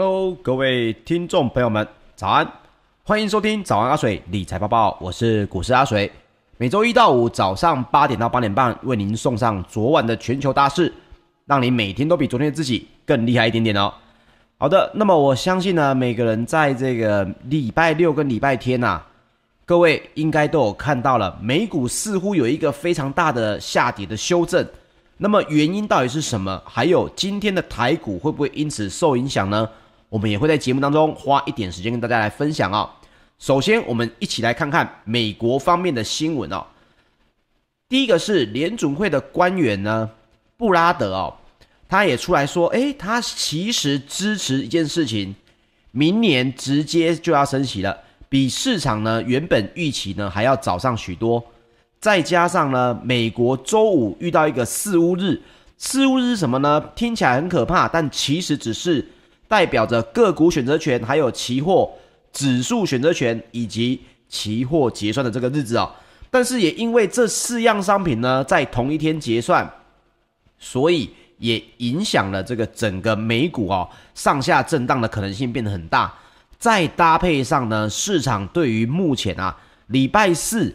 Hello，各位听众朋友们，早安！欢迎收听早安阿水理财报报，我是股市阿水。每周一到五早上八点到八点半，为您送上昨晚的全球大事，让你每天都比昨天的自己更厉害一点点哦。好的，那么我相信呢，每个人在这个礼拜六跟礼拜天呐、啊，各位应该都有看到了，美股似乎有一个非常大的下跌的修正。那么原因到底是什么？还有今天的台股会不会因此受影响呢？我们也会在节目当中花一点时间跟大家来分享哦。首先，我们一起来看看美国方面的新闻哦。第一个是联准会的官员呢，布拉德哦，他也出来说，诶，他其实支持一件事情，明年直接就要升息了，比市场呢原本预期呢还要早上许多。再加上呢，美国周五遇到一个四乌日，四乌日是什么呢？听起来很可怕，但其实只是代表着个股选择权、还有期货指数选择权以及期货结算的这个日子哦。但是也因为这四样商品呢在同一天结算，所以也影响了这个整个美股哦上下震荡的可能性变得很大。再搭配上呢，市场对于目前啊礼拜四。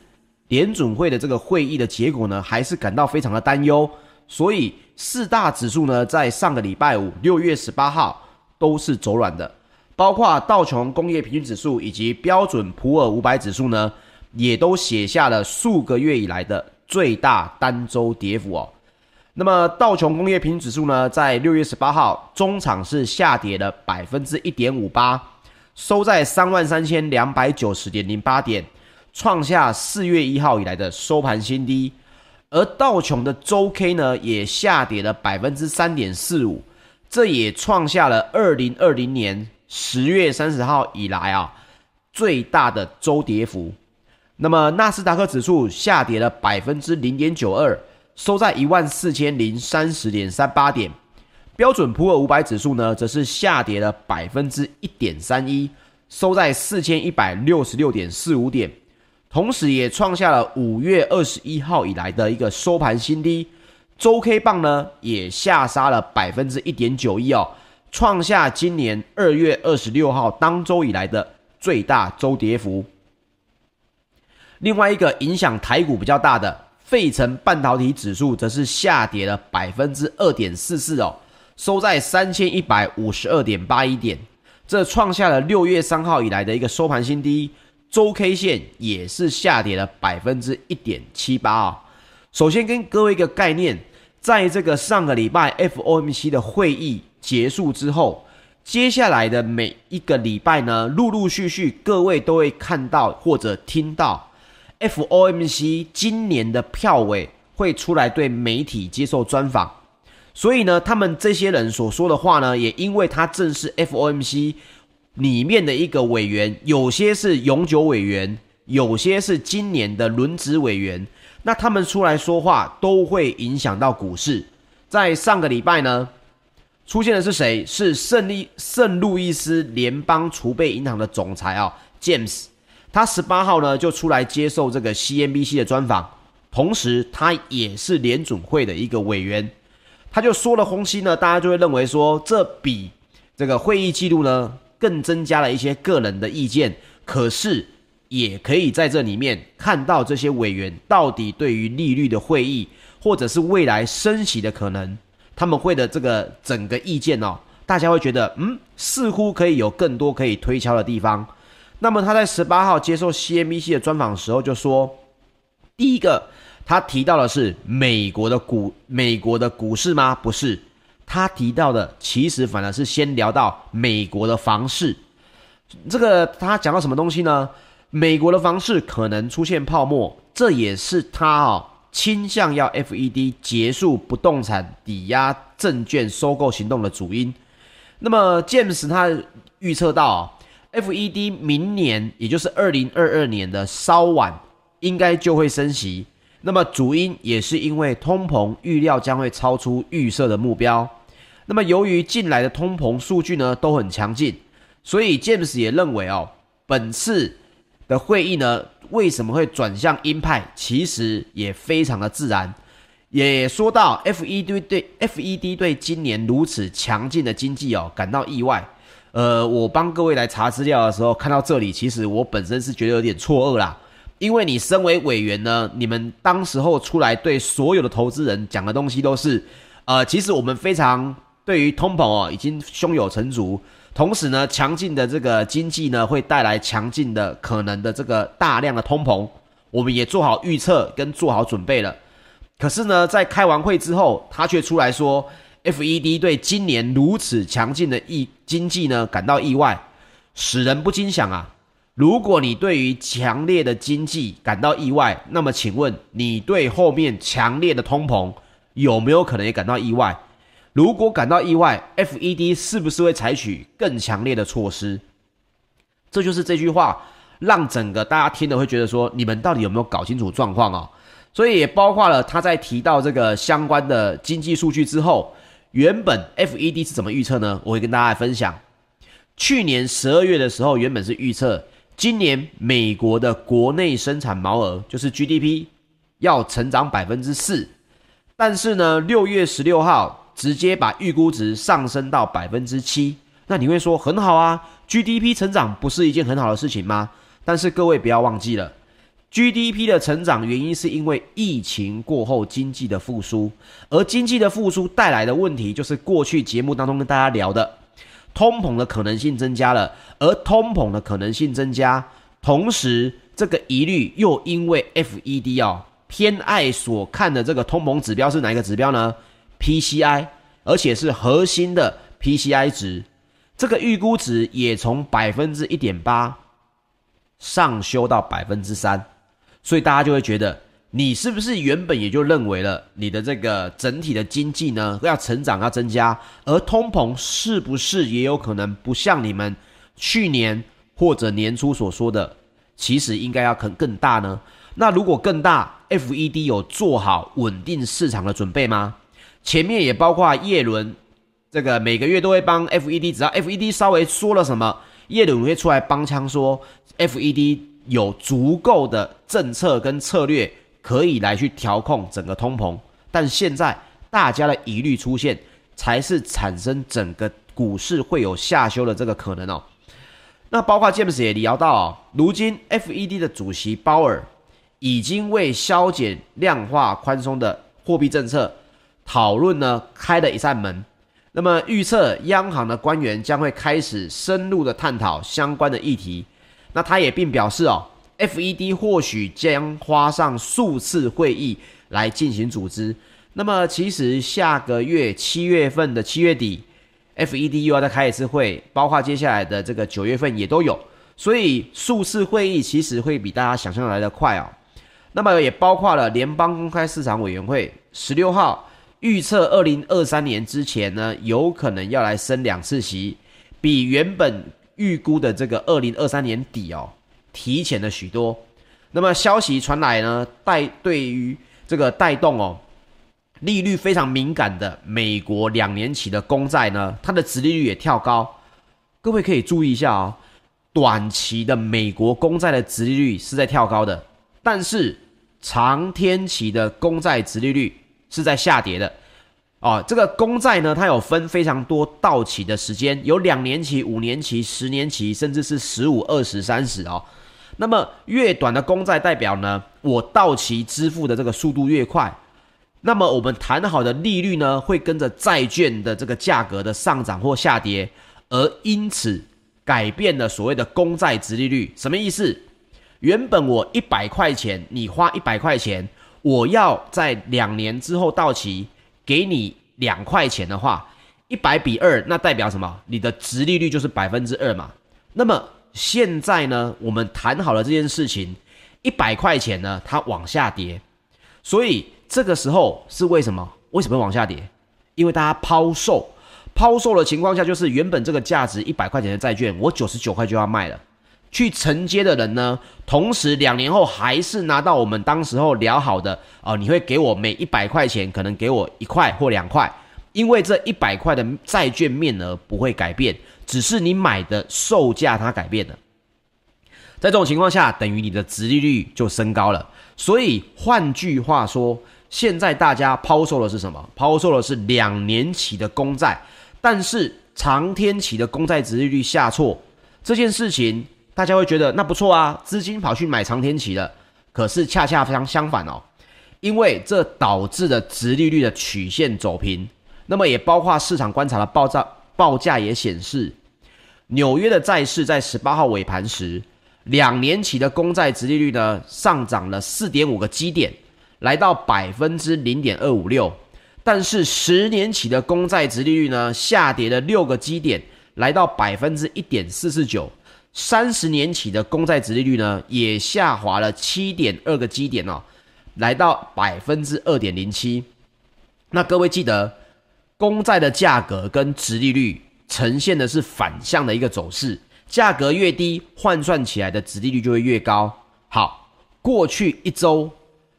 联准会的这个会议的结果呢，还是感到非常的担忧，所以四大指数呢，在上个礼拜五六月十八号都是走软的，包括道琼工业平均指数以及标准普尔五百指数呢，也都写下了数个月以来的最大单周跌幅哦。那么道琼工业平均指数呢，在六月十八号中场是下跌了百分之一点五八，收在三万三千两百九十点零八点。创下四月一号以来的收盘新低，而道琼的周 K 呢也下跌了百分之三点四五，这也创下了二零二零年十月三十号以来啊最大的周跌幅。那么纳斯达克指数下跌了百分之零点九二，收在一万四千零三十点三八点。标准普尔五百指数呢，则是下跌了百分之一点三一，收在四千一百六十六点四五点。同时，也创下了五月二十一号以来的一个收盘新低。周 K 棒呢，也下杀了百分之一点九一哦，创下今年二月二十六号当周以来的最大周跌幅。另外一个影响台股比较大的费城半导体指数，则是下跌了百分之二点四四哦，收在三千一百五十二点八一点，这创下了六月三号以来的一个收盘新低。周 K 线也是下跌了百分之一点七八啊。首先跟各位一个概念，在这个上个礼拜 FOMC 的会议结束之后，接下来的每一个礼拜呢，陆陆续续各位都会看到或者听到。FOMC 今年的票委会出来对媒体接受专访，所以呢，他们这些人所说的话呢，也因为他正是 FOMC 里面的一个委员，有些是永久委员，有些是今年的轮值委员，那他们出来说话都会影响到股市。在上个礼拜呢，出现的是谁？是圣利圣路易斯联邦储备银行的总裁啊，James。他十八号呢就出来接受这个 CNBC 的专访，同时他也是联准会的一个委员，他就说了空心呢，大家就会认为说这比这个会议记录呢更增加了一些个人的意见，可是也可以在这里面看到这些委员到底对于利率的会议或者是未来升息的可能，他们会的这个整个意见哦，大家会觉得嗯，似乎可以有更多可以推敲的地方。那么他在十八号接受 CNBC 的专访时候就说，第一个他提到的是美国的股美国的股市吗？不是，他提到的其实反而是先聊到美国的房市。这个他讲到什么东西呢？美国的房市可能出现泡沫，这也是他啊倾向要 FED 结束不动产抵押证券收购行动的主因。那么 James 他预测到啊。FED 明年，也就是二零二二年的稍晚，应该就会升息。那么主因也是因为通膨预料将会超出预设的目标。那么由于近来的通膨数据呢都很强劲，所以 James 也认为哦，本次的会议呢为什么会转向鹰派，其实也非常的自然。也说到 FED 对 FED 对今年如此强劲的经济哦感到意外。呃，我帮各位来查资料的时候，看到这里，其实我本身是觉得有点错愕啦。因为你身为委员呢，你们当时候出来对所有的投资人讲的东西都是，呃，其实我们非常对于通膨哦，已经胸有成竹。同时呢，强劲的这个经济呢，会带来强劲的可能的这个大量的通膨，我们也做好预测跟做好准备了。可是呢，在开完会之后，他却出来说。FED 对今年如此强劲的意经济呢感到意外，使人不禁想啊，如果你对于强烈的经济感到意外，那么请问你对后面强烈的通膨有没有可能也感到意外？如果感到意外，FED 是不是会采取更强烈的措施？这就是这句话让整个大家听了会觉得说，你们到底有没有搞清楚状况啊？所以也包括了他在提到这个相关的经济数据之后。原本 FED 是怎么预测呢？我会跟大家分享。去年十二月的时候，原本是预测今年美国的国内生产毛额就是 GDP 要成长百分之四，但是呢，六月十六号直接把预估值上升到百分之七。那你会说很好啊，GDP 成长不是一件很好的事情吗？但是各位不要忘记了。GDP 的成长原因是因为疫情过后经济的复苏，而经济的复苏带来的问题就是过去节目当中跟大家聊的，通膨的可能性增加了，而通膨的可能性增加，同时这个疑虑又因为 FED 啊偏爱所看的这个通膨指标是哪一个指标呢？PCI，而且是核心的 PCI 值，这个预估值也从百分之一点八上修到百分之三。所以大家就会觉得，你是不是原本也就认为了你的这个整体的经济呢要成长要增加，而通膨是不是也有可能不像你们去年或者年初所说的，其实应该要可能更大呢？那如果更大，FED 有做好稳定市场的准备吗？前面也包括叶伦，这个每个月都会帮 FED，只要 FED 稍微说了什么，叶伦会出来帮腔说 FED 有足够的政策跟策略可以来去调控整个通膨。但现在大家的疑虑出现，才是产生整个股市会有下修的这个可能哦。那包括 James 也聊到哦，如今 FED 的主席鲍尔已经为削减量化宽松的货币政策讨论呢开了一扇门。那么预测央行的官员将会开始深入的探讨相关的议题。那他也并表示哦，FED 或许将花上数次会议来进行组织。那么其实下个月七月份的七月底。FED 又要再开一次会，包括接下来的这个九月份也都有，所以数次会议其实会比大家想象来的快哦。那么也包括了联邦公开市场委员会十六号预测，二零二三年之前呢，有可能要来升两次息，比原本预估的这个二零二三年底哦，提前了许多。那么消息传来呢，带对于这个带动哦。利率非常敏感的美国两年期的公债呢，它的殖利率也跳高。各位可以注意一下哦，短期的美国公债的殖利率是在跳高的，但是长天期的公债殖利率是在下跌的。哦，这个公债呢，它有分非常多到期的时间，有两年期、五年期、十年期，甚至是十五、二十、三十哦。那么越短的公债代表呢，我到期支付的这个速度越快。那么我们谈好的利率呢，会跟着债券的这个价格的上涨或下跌，而因此改变了所谓的公债殖利率。什么意思？原本我一百块钱，你花一百块钱，我要在两年之后到期给你两块钱的话，一百比二，那代表什么？你的值利率就是百分之二嘛。那么现在呢，我们谈好了这件事情，一百块钱呢，它往下跌，所以。这个时候是为什么？为什么往下跌？因为大家抛售，抛售的情况下，就是原本这个价值一百块钱的债券，我九十九块就要卖了。去承接的人呢，同时两年后还是拿到我们当时候聊好的哦，你会给我每一百块钱，可能给我一块或两块，因为这一百块的债券面额不会改变，只是你买的售价它改变了。在这种情况下，等于你的殖利率就升高了。所以换句话说。现在大家抛售的是什么？抛售的是两年期的公债，但是长天期的公债殖利率下挫，这件事情大家会觉得那不错啊，资金跑去买长天期了。可是恰恰非常相反哦，因为这导致了殖利率的曲线走平。那么也包括市场观察的报价，报价也显示，纽约的债市在十八号尾盘时，两年期的公债殖利率呢上涨了四点五个基点。来到百分之零点二五六，但是十年期的公债殖利率呢，下跌了六个基点，来到百分之一点四四九。三十年期的公债殖利率呢，也下滑了七点二个基点哦，来到百分之二点零七。那各位记得，公债的价格跟殖利率呈现的是反向的一个走势，价格越低，换算起来的殖利率就会越高。好，过去一周。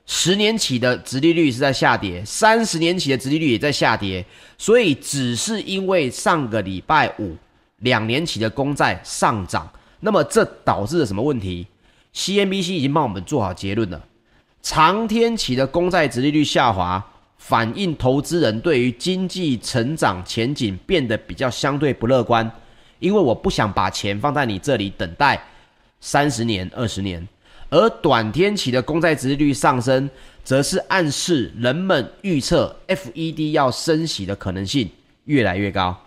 十年期的殖利率是在下跌，三十年期的殖利率也在下跌，所以只是因为上个礼拜五两年期的公债上涨，那么这导致了什么问题？CNBC 已经帮我们做好结论了，长天期的公债殖利率下滑，反映投资人对于经济成长前景变得比较相对不乐观，因为我不想把钱放在你这里等待三十年、二十年。而短天期的公债殖利率上升，则是暗示人们预测 FED 要升息的可能性越来越高。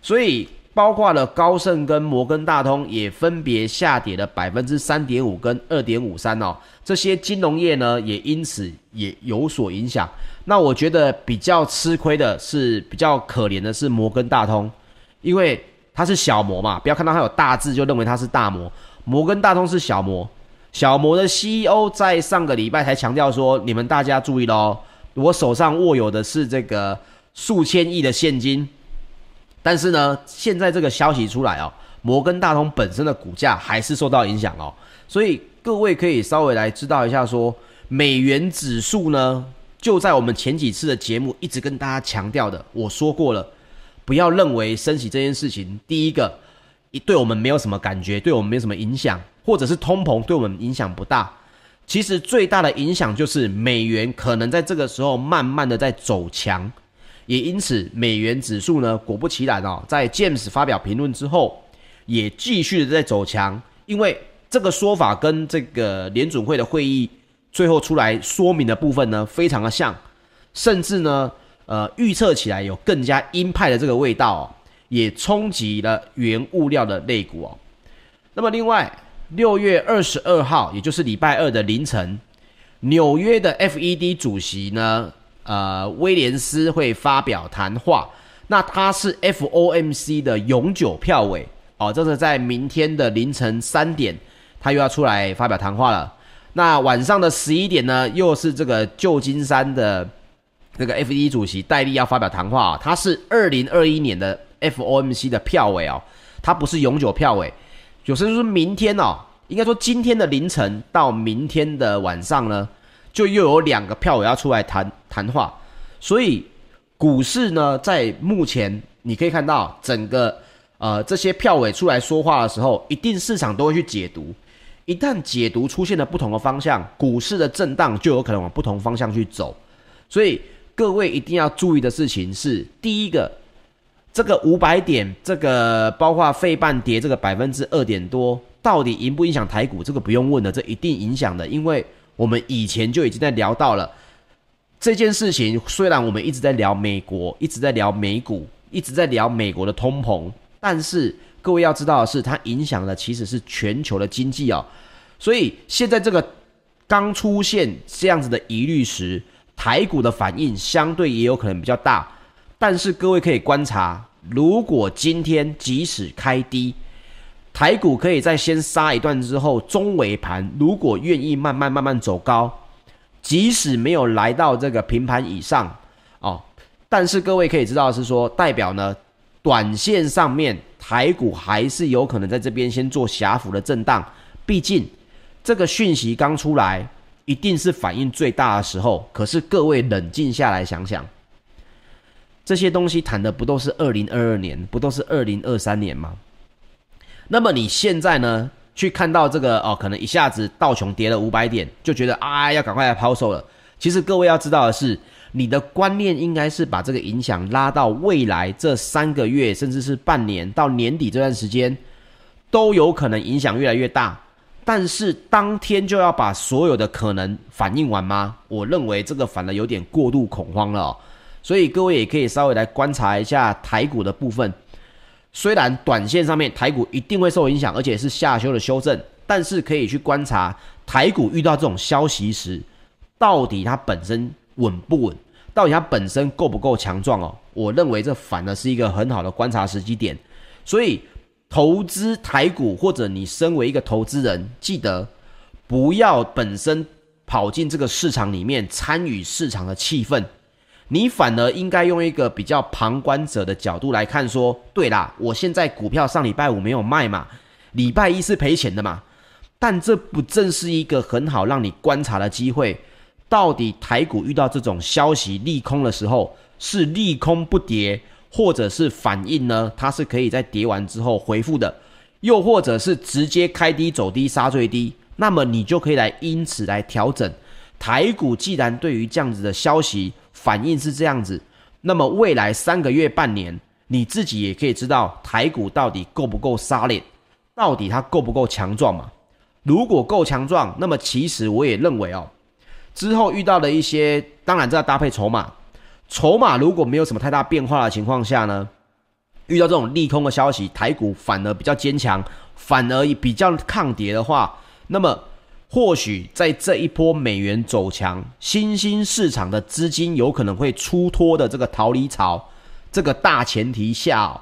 所以，包括了高盛跟摩根大通也分别下跌了百分之三点五跟二点五三哦。这些金融业呢，也因此也有所影响。那我觉得比较吃亏的是，比较可怜的是摩根大通，因为它是小摩嘛，不要看到它有大字就认为它是大摩。摩根大通是小摩。小摩的 CEO 在上个礼拜才强调说：“你们大家注意喽，我手上握有的是这个数千亿的现金。但是呢，现在这个消息出来哦，摩根大通本身的股价还是受到影响哦。所以各位可以稍微来知道一下说，美元指数呢，就在我们前几次的节目一直跟大家强调的，我说过了，不要认为升息这件事情，第一个，对我们没有什么感觉，对我们没有什么影响，或者是通膨对我们影响不大。其实最大的影响就是美元可能在这个时候慢慢的在走强，也因此美元指数呢，果不其然哦，在 James 发表评论之后，也继续的在走强，因为这个说法跟这个联准会的会议最后出来说明的部分呢，非常的像，甚至呢，呃，预测起来有更加鹰派的这个味道哦，也冲击了原物料的类股哦。那么另外。六月二十二号，也就是礼拜二的凌晨，纽约的 FED 主席呢，呃，威廉斯会发表谈话。那他是 FOMC 的永久票委哦，这是在明天的凌晨三点，他又要出来发表谈话了。那晚上的十一点呢，又是这个旧金山的这个 F E 主席戴利要发表谈话啊。他是二零二一年的 FOMC 的票委哦，他不是永久票委。有时就是明天哦，应该说今天的凌晨到明天的晚上呢，就又有两个票委要出来谈谈话，所以股市呢，在目前你可以看到整个呃这些票委出来说话的时候，一定市场都会去解读，一旦解读出现了不同的方向，股市的震荡就有可能往不同方向去走，所以各位一定要注意的事情是第一个。这个五百点，这个包括费半跌这个百分之二点多，到底影不影响台股？这个不用问了，这一定影响的，因为我们以前就已经在聊到了这件事情。虽然我们一直在聊美国，一直在聊美股，一直在聊美国的通膨，但是各位要知道的是，它影响的其实是全球的经济哦。所以现在这个刚出现这样子的疑虑时，台股的反应相对也有可能比较大。但是各位可以观察，如果今天即使开低，台股可以在先杀一段之后，中尾盘如果愿意慢慢慢慢走高，即使没有来到这个平盘以上哦，但是各位可以知道是说，代表呢，短线上面台股还是有可能在这边先做狭幅的震荡，毕竟这个讯息刚出来，一定是反应最大的时候。可是各位冷静下来想想。这些东西谈的不都是二零二二年，不都是二零二三年吗？那么你现在呢，去看到这个哦，可能一下子道琼跌了五百点，就觉得啊，要赶快来抛售了。其实各位要知道的是，你的观念应该是把这个影响拉到未来这三个月，甚至是半年到年底这段时间，都有可能影响越来越大。但是当天就要把所有的可能反应完吗？我认为这个反而有点过度恐慌了哦。所以各位也可以稍微来观察一下台股的部分，虽然短线上面台股一定会受影响，而且是下修的修正，但是可以去观察台股遇到这种消息时，到底它本身稳不稳，到底它本身够不够强壮哦。我认为这反而是一个很好的观察时机点。所以投资台股或者你身为一个投资人，记得不要本身跑进这个市场里面参与市场的气氛。你反而应该用一个比较旁观者的角度来看，说，对啦，我现在股票上礼拜五没有卖嘛，礼拜一是赔钱的嘛，但这不正是一个很好让你观察的机会？到底台股遇到这种消息利空的时候，是利空不跌，或者是反应呢？它是可以在跌完之后回复的，又或者是直接开低走低杀最低，那么你就可以来因此来调整台股。既然对于这样子的消息，反应是这样子，那么未来三个月、半年，你自己也可以知道台股到底够不够杀脸，到底它够不够强壮嘛？如果够强壮，那么其实我也认为哦，之后遇到的一些，当然这要搭配筹码，筹码如果没有什么太大变化的情况下呢，遇到这种利空的消息，台股反而比较坚强，反而比较抗跌的话，那么。或许在这一波美元走强，新兴市场的资金有可能会出脱的这个逃离潮，这个大前提下，哦，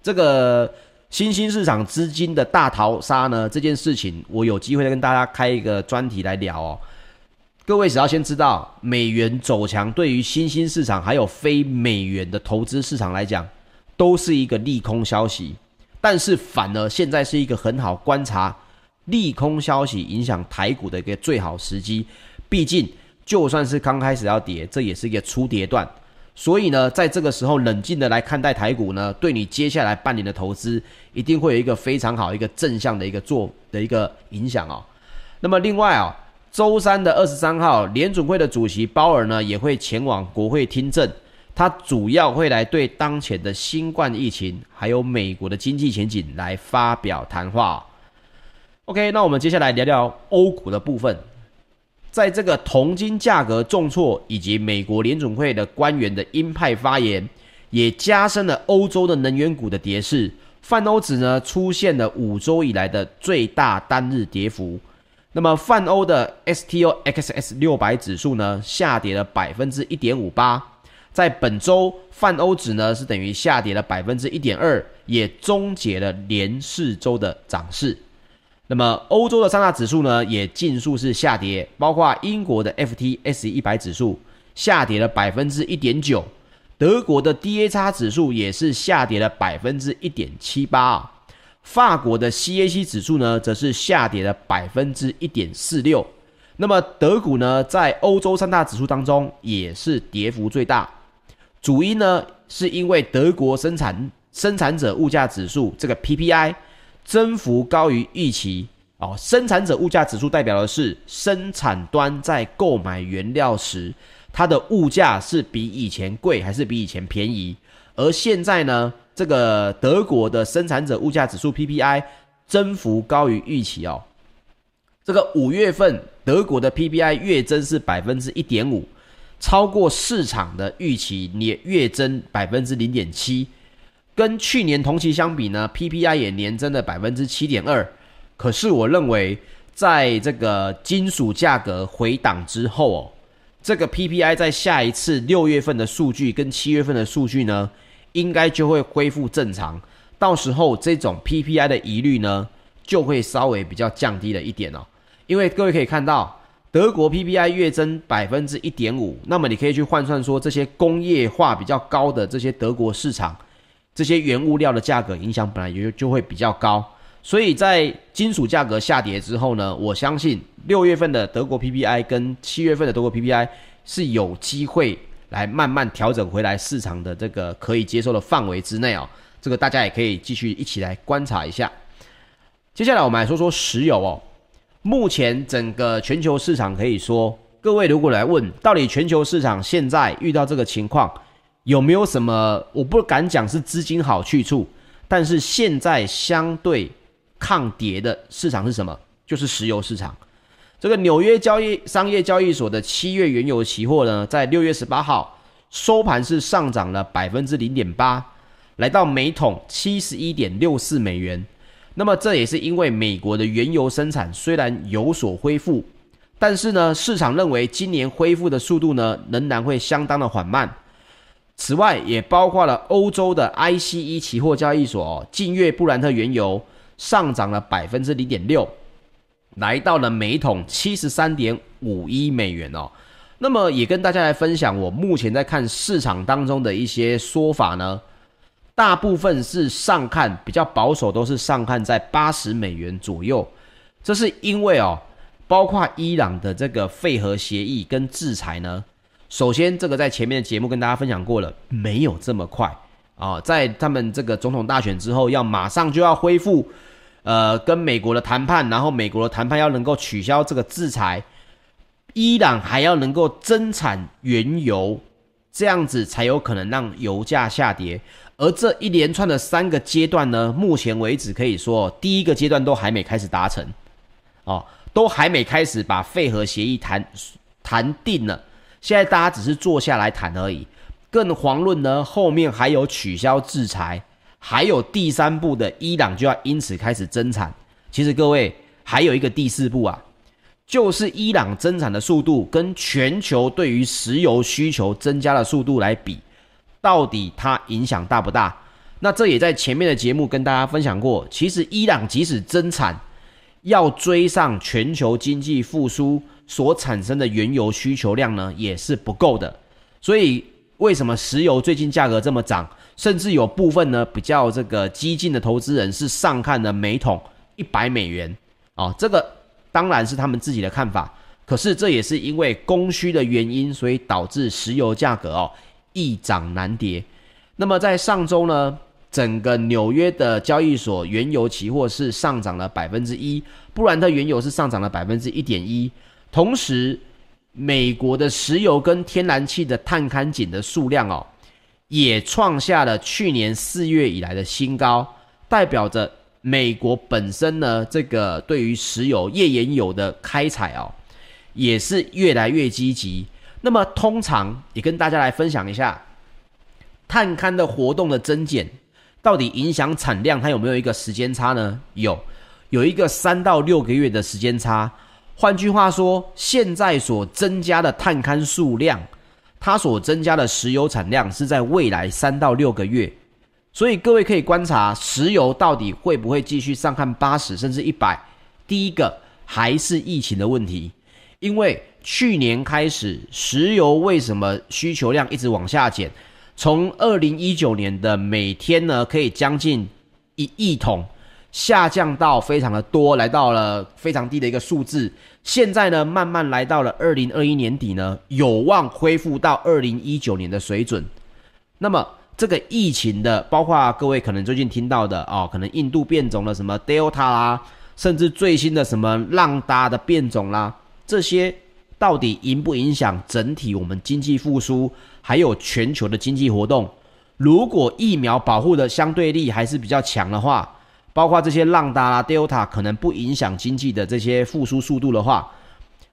这个新兴市场资金的大逃杀呢，这件事情我有机会再跟大家开一个专题来聊哦。各位只要先知道，美元走强对于新兴市场还有非美元的投资市场来讲，都是一个利空消息。但是反而现在是一个很好观察利空消息影响台股的一个最好时机。毕竟就算是刚开始要跌，这也是一个初跌段。所以呢，在这个时候冷静的来看待台股呢，对你接下来半年的投资一定会有一个非常好一个正向的一个做的一个影响哦。那么另外啊，周三的二十三号，联准会的主席鲍尔呢也会前往国会听证，他主要会来对当前的新冠疫情还有美国的经济前景来发表谈话。OK，那我们接下来聊聊欧股的部分。在这个铜金价格重挫，以及美国联准会的官员的鹰派发言，也加深了欧洲的能源股的跌势。泛欧指呢出现了五周以来的最大单日跌幅。那么泛欧的 STOXX 六百指数呢下跌了百分之一点五八。在本周，泛欧指呢是等于下跌了百分之一点二，也终结了连四周的涨势。那么，欧洲的三大指数呢，也尽数是下跌，包括英国的 FTSE 一百指数下跌了百分之一点九，德国的 DAX 指数也是下跌了百分之一点七八，法国的 CAC 指数呢，则是下跌了百分之一点四六。那么，德股呢，在欧洲三大指数当中也是跌幅最大，主因呢，是因为德国生产生产者物价指数这个 PPI。增幅高于预期哦，生产者物价指数代表的是生产端在购买原料时，它的物价是比以前贵还是比以前便宜？而现在呢，这个德国的生产者物价指数 PPI 增幅高于预期哦。这个五月份德国的 PPI 月增是百分之一点五，超过市场的预期，年月增百分之零点七。跟去年同期相比呢，PPI 也年增了百分之七点二。可是我认为，在这个金属价格回档之后哦，这个 PPI 在下一次六月份的数据跟七月份的数据呢，应该就会恢复正常。到时候这种 PPI 的疑虑呢，就会稍微比较降低了一点哦。因为各位可以看到，德国 PPI 月增百分之一点五，那么你可以去换算说，这些工业化比较高的这些德国市场。这些原物料的价格影响本来就就会比较高，所以在金属价格下跌之后呢，我相信六月份的德国 PPI 跟七月份的德国 PPI 是有机会来慢慢调整回来市场的这个可以接受的范围之内哦。这个大家也可以继续一起来观察一下。接下来我们来说说石油哦，目前整个全球市场可以说，各位如果来问，到底全球市场现在遇到这个情况，有没有什么？我不敢讲是资金好去处，但是现在相对抗跌的市场是什么？就是石油市场。这个纽约交易商业交易所的七月原油期货呢，在六月十八号收盘是上涨了百分之零点八，来到每桶七十一点六四美元。那么这也是因为美国的原油生产虽然有所恢复，但是呢，市场认为今年恢复的速度呢，仍然会相当的缓慢。此外，也包括了欧洲的 ICE 期货交易所，近月布兰特原油上涨了百分之零点六，来到了每桶七十三点五一美元哦。那么，也跟大家来分享，我目前在看市场当中的一些说法呢，大部分是上看比较保守，都是上看在八十美元左右。这是因为哦，包括伊朗的这个废核协议跟制裁呢。首先，这个在前面的节目跟大家分享过了，没有这么快啊！在他们这个总统大选之后，要马上就要恢复，呃，跟美国的谈判，然后美国的谈判要能够取消这个制裁，伊朗还要能够增产原油，这样子才有可能让油价下跌。而这一连串的三个阶段呢，目前为止可以说，第一个阶段都还没开始达成，哦，都还没开始把废核协议谈谈定了。现在大家只是坐下来谈而已，更遑论呢，后面还有取消制裁，还有第三步的伊朗就要因此开始增产。其实各位还有一个第四步啊，就是伊朗增产的速度跟全球对于石油需求增加的速度来比，到底它影响大不大？那这也在前面的节目跟大家分享过。其实伊朗即使增产，要追上全球经济复苏。所产生的原油需求量呢，也是不够的，所以为什么石油最近价格这么涨？甚至有部分呢比较这个激进的投资人是上看了每桶一百美元哦，这个当然是他们自己的看法，可是这也是因为供需的原因，所以导致石油价格哦易涨难跌。那么在上周呢，整个纽约的交易所原油期货是上涨了百分之一，布兰特原油是上涨了百分之一点一，同时美国的石油跟天然气的探勘井的数量哦。也创下了去年四月以来的新高，代表着美国本身呢，这个对于石油、页岩油的开采哦，也是越来越积极。那么，通常也跟大家来分享一下，探勘的活动的增减，到底影响产量，它有没有一个时间差呢？有，有一个三到六个月的时间差。换句话说，现在所增加的探勘数量。它所增加的石油产量是在未来三到六个月，所以各位可以观察石油到底会不会继续上看八十甚至一百。第一个还是疫情的问题，因为去年开始石油为什么需求量一直往下减？从二零一九年的每天呢可以将近一亿桶。下降到非常的多，来到了非常低的一个数字。现在呢，慢慢来到了二零二一年底呢，有望恢复到二零一九年的水准。那么这个疫情的，包括各位可能最近听到的哦，可能印度变种了什么 Delta 啦，甚至最新的什么浪达的变种啦，这些到底影不影响整体我们经济复苏，还有全球的经济活动？如果疫苗保护的相对力还是比较强的话，包括这些浪达啦、Delta 可能不影响经济的这些复苏速度的话，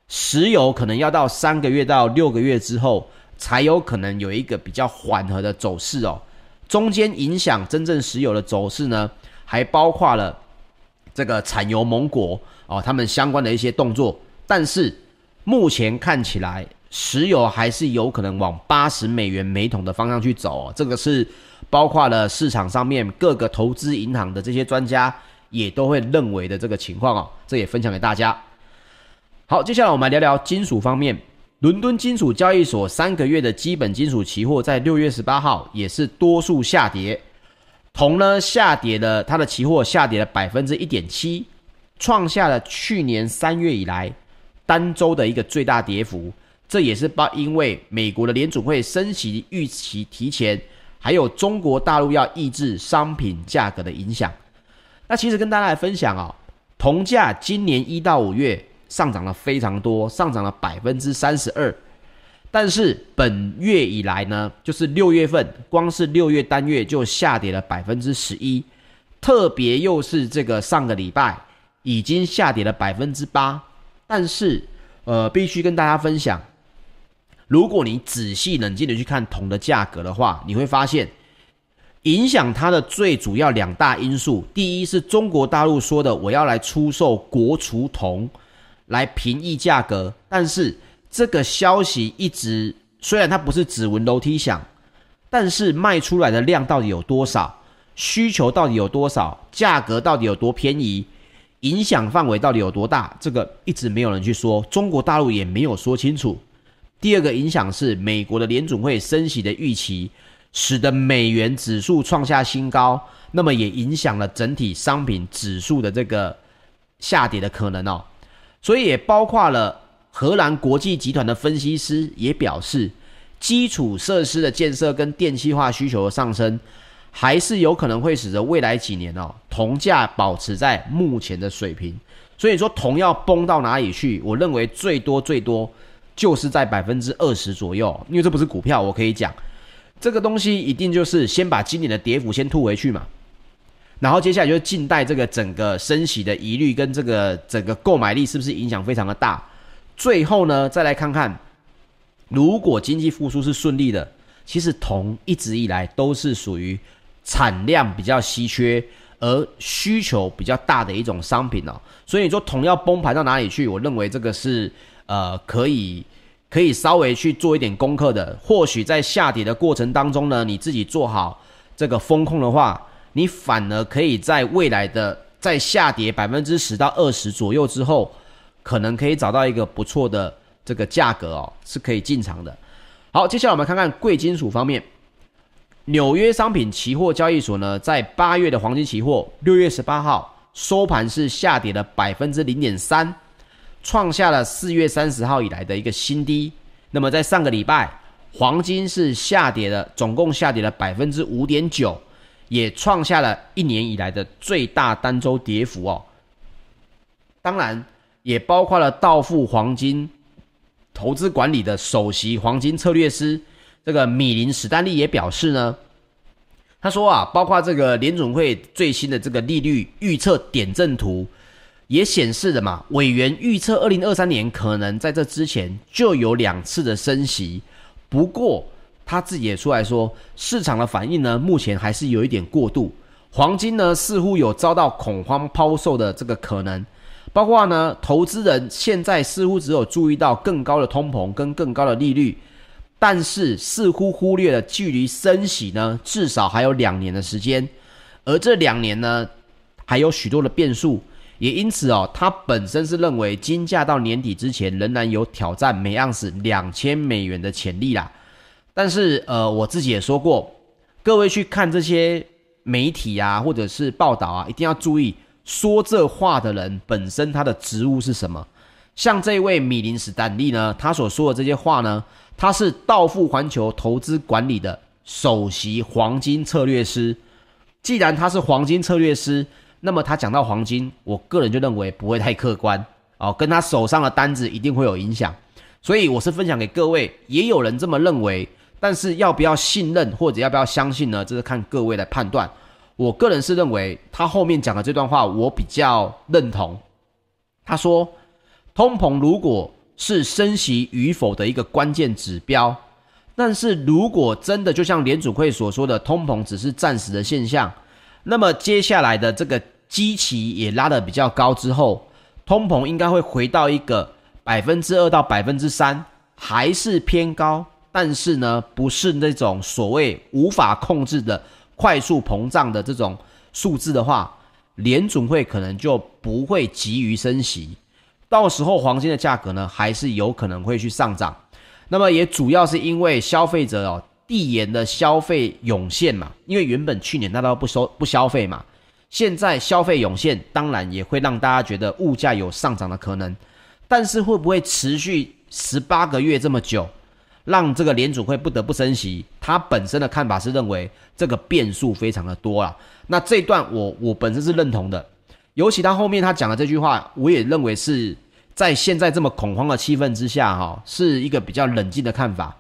石油可能要到三个月到六个月之后，才有可能有一个比较缓和的走势哦。中间影响真正石油的走势呢，还包括了这个产油盟国哦，他们相关的一些动作。但是目前看起来，石油还是有可能往八十美元每桶的方向去走哦。这个是。包括了市场上面各个投资银行的这些专家也都会认为的这个情况哦，这也分享给大家。好，接下来我们来聊聊金属方面。伦敦金属交易所三个月的基本金属期货在六月十八号也是多数下跌，铜呢下跌了，它的期货下跌了百分之一点七，创下了去年三月以来单周的一个最大跌幅。这也是包因为美国的联储会升息预期提前。还有中国大陆要抑制商品价格的影响，那其实跟大家来分享啊、哦，铜价今年一到五月上涨了非常多，上涨了百分之三十二，但是本月以来呢，就是六月份，光是六月单月就下跌了百分之十一，特别又是这个上个礼拜已经下跌了百分之八，但是呃，必须跟大家分享。如果你仔细冷静的去看铜的价格的话，你会发现，影响它的最主要两大因素，第一是中国大陆说的我要来出售国储铜，来平抑价格，但是这个消息一直虽然它不是指纹楼梯响，但是卖出来的量到底有多少，需求到底有多少，价格到底有多便宜，影响范围到底有多大，这个一直没有人去说，中国大陆也没有说清楚。第二个影响是美国的联准会升息的预期，使得美元指数创下新高，那么也影响了整体商品指数的这个下跌的可能哦。所以也包括了荷兰国际集团的分析师也表示，基础设施的建设跟电气化需求的上升，还是有可能会使得未来几年哦，铜价保持在目前的水平。所以说铜要崩到哪里去？我认为最多最多。就是在百分之二十左右，因为这不是股票，我可以讲，这个东西一定就是先把今年的跌幅先吐回去嘛，然后接下来就是静待这个整个升息的疑虑跟这个整个购买力是不是影响非常的大，最后呢再来看看，如果经济复苏是顺利的，其实铜一直以来都是属于产量比较稀缺而需求比较大的一种商品哦，所以你说铜要崩盘到哪里去？我认为这个是。呃，可以可以稍微去做一点功课的，或许在下跌的过程当中呢，你自己做好这个风控的话，你反而可以在未来的在下跌百分之十到二十左右之后，可能可以找到一个不错的这个价格哦，是可以进场的。好，接下来我们看看贵金属方面，纽约商品期货交易所呢，在八月的黄金期货六月十八号收盘是下跌了百分之零点三，创下了四月三十号以来的一个新低。那么在上个礼拜，黄金是下跌了，总共下跌了百分之五点九，也创下了一年以来的最大单周跌幅哦。当然，也包括了道富黄金投资管理的首席黄金策略师。这个米林史丹利也表示呢，他说啊，包括这个联准会最新的这个利率预测点阵图也显示了嘛，委员预测二零二三年可能在这之前就有两次的升息，不过他自己也出来说，市场的反应呢，目前还是有一点过度，黄金呢似乎有遭到恐慌抛售的这个可能，包括呢，投资人现在似乎只有注意到更高的通膨跟更高的利率。但是似乎忽略了距离升息呢，至少还有两年的时间，而这两年呢，还有许多的变数，也因此哦，他本身是认为金价到年底之前仍然有挑战每盎司两千美元的潜力啦。但是呃，我自己也说过，各位去看这些媒体啊，或者是报道啊，一定要注意说这话的人本身他的职务是什么。像这位米林史丹利呢，他所说的这些话呢。他是道富环球投资管理的首席黄金策略师。既然他是黄金策略师，那么他讲到黄金，我个人就认为不会太客观哦，跟他手上的单子一定会有影响。所以我是分享给各位，也有人这么认为，但是要不要信任或者要不要相信呢？这是看各位来判断。我个人是认为他后面讲的这段话，我比较认同。他说，通膨如果是升息与否的一个关键指标，但是如果真的就像联准会所说的，通膨只是暂时的现象，那么接下来的这个基期也拉得比较高之后，通膨应该会回到一个百分之二到百分之三，还是偏高，但是呢，不是那种所谓无法控制的快速膨胀的这种数字的话，联准会可能就不会急于升息。到时候黄金的价格呢，还是有可能会去上涨。那么也主要是因为消费者哦递延的消费涌现嘛，因为原本去年大家不收不消费嘛，现在消费涌现，当然也会让大家觉得物价有上涨的可能。但是会不会持续十八个月这么久，让这个联准会不得不升息？他本身的看法是认为这个变数非常的多啊。那这段我我本身是认同的。尤其他后面他讲的这句话，我也认为是在现在这么恐慌的气氛之下，哈，是一个比较冷静的看法。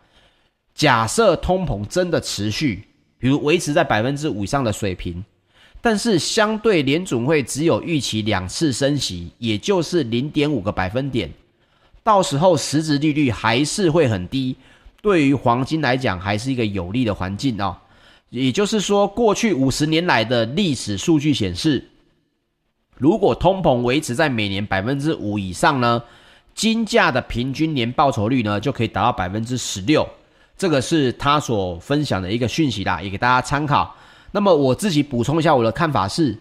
假设通膨真的持续，比如维持在百分之五以上的水平，但是相对联准会只有预期两次升息，也就是零点五个百分点，到时候实质利率还是会很低，对于黄金来讲还是一个有利的环境哦。也就是说，过去五十年来的历史数据显示。如果通膨维持在每年百分之五以上呢，金价的平均年报酬率呢就可以达到百分之十六。这个是他所分享的一个讯息啦，也给大家参考。那么我自己补充一下我的看法是，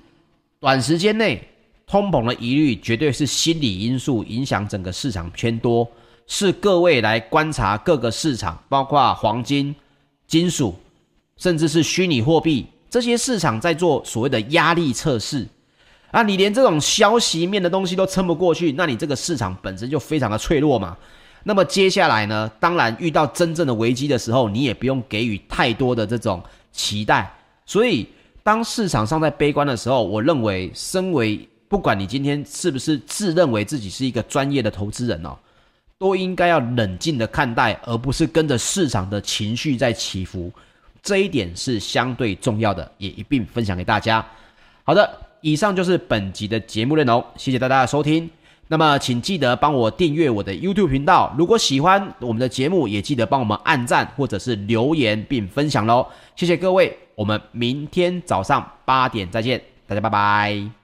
短时间内通膨的疑虑绝对是心理因素影响整个市场偏多，是各位来观察各个市场，包括黄金、金属，甚至是虚拟货币这些市场在做所谓的压力测试。啊，你连这种消息面的东西都撑不过去，那你这个市场本身就非常的脆弱嘛。那么接下来呢，当然遇到真正的危机的时候，你也不用给予太多的这种期待。所以，当市场上在悲观的时候，我认为，身为不管你今天是不是自认为自己是一个专业的投资人哦，都应该要冷静的看待，而不是跟着市场的情绪在起伏。这一点是相对重要的，也一并分享给大家。好的。以上就是本集的节目内容，谢谢大家的收听。那么，请记得帮我订阅我的 YouTube 频道。如果喜欢我们的节目，也记得帮我们按赞或者是留言并分享喽。谢谢各位，我们明天早上八点再见，大家拜拜。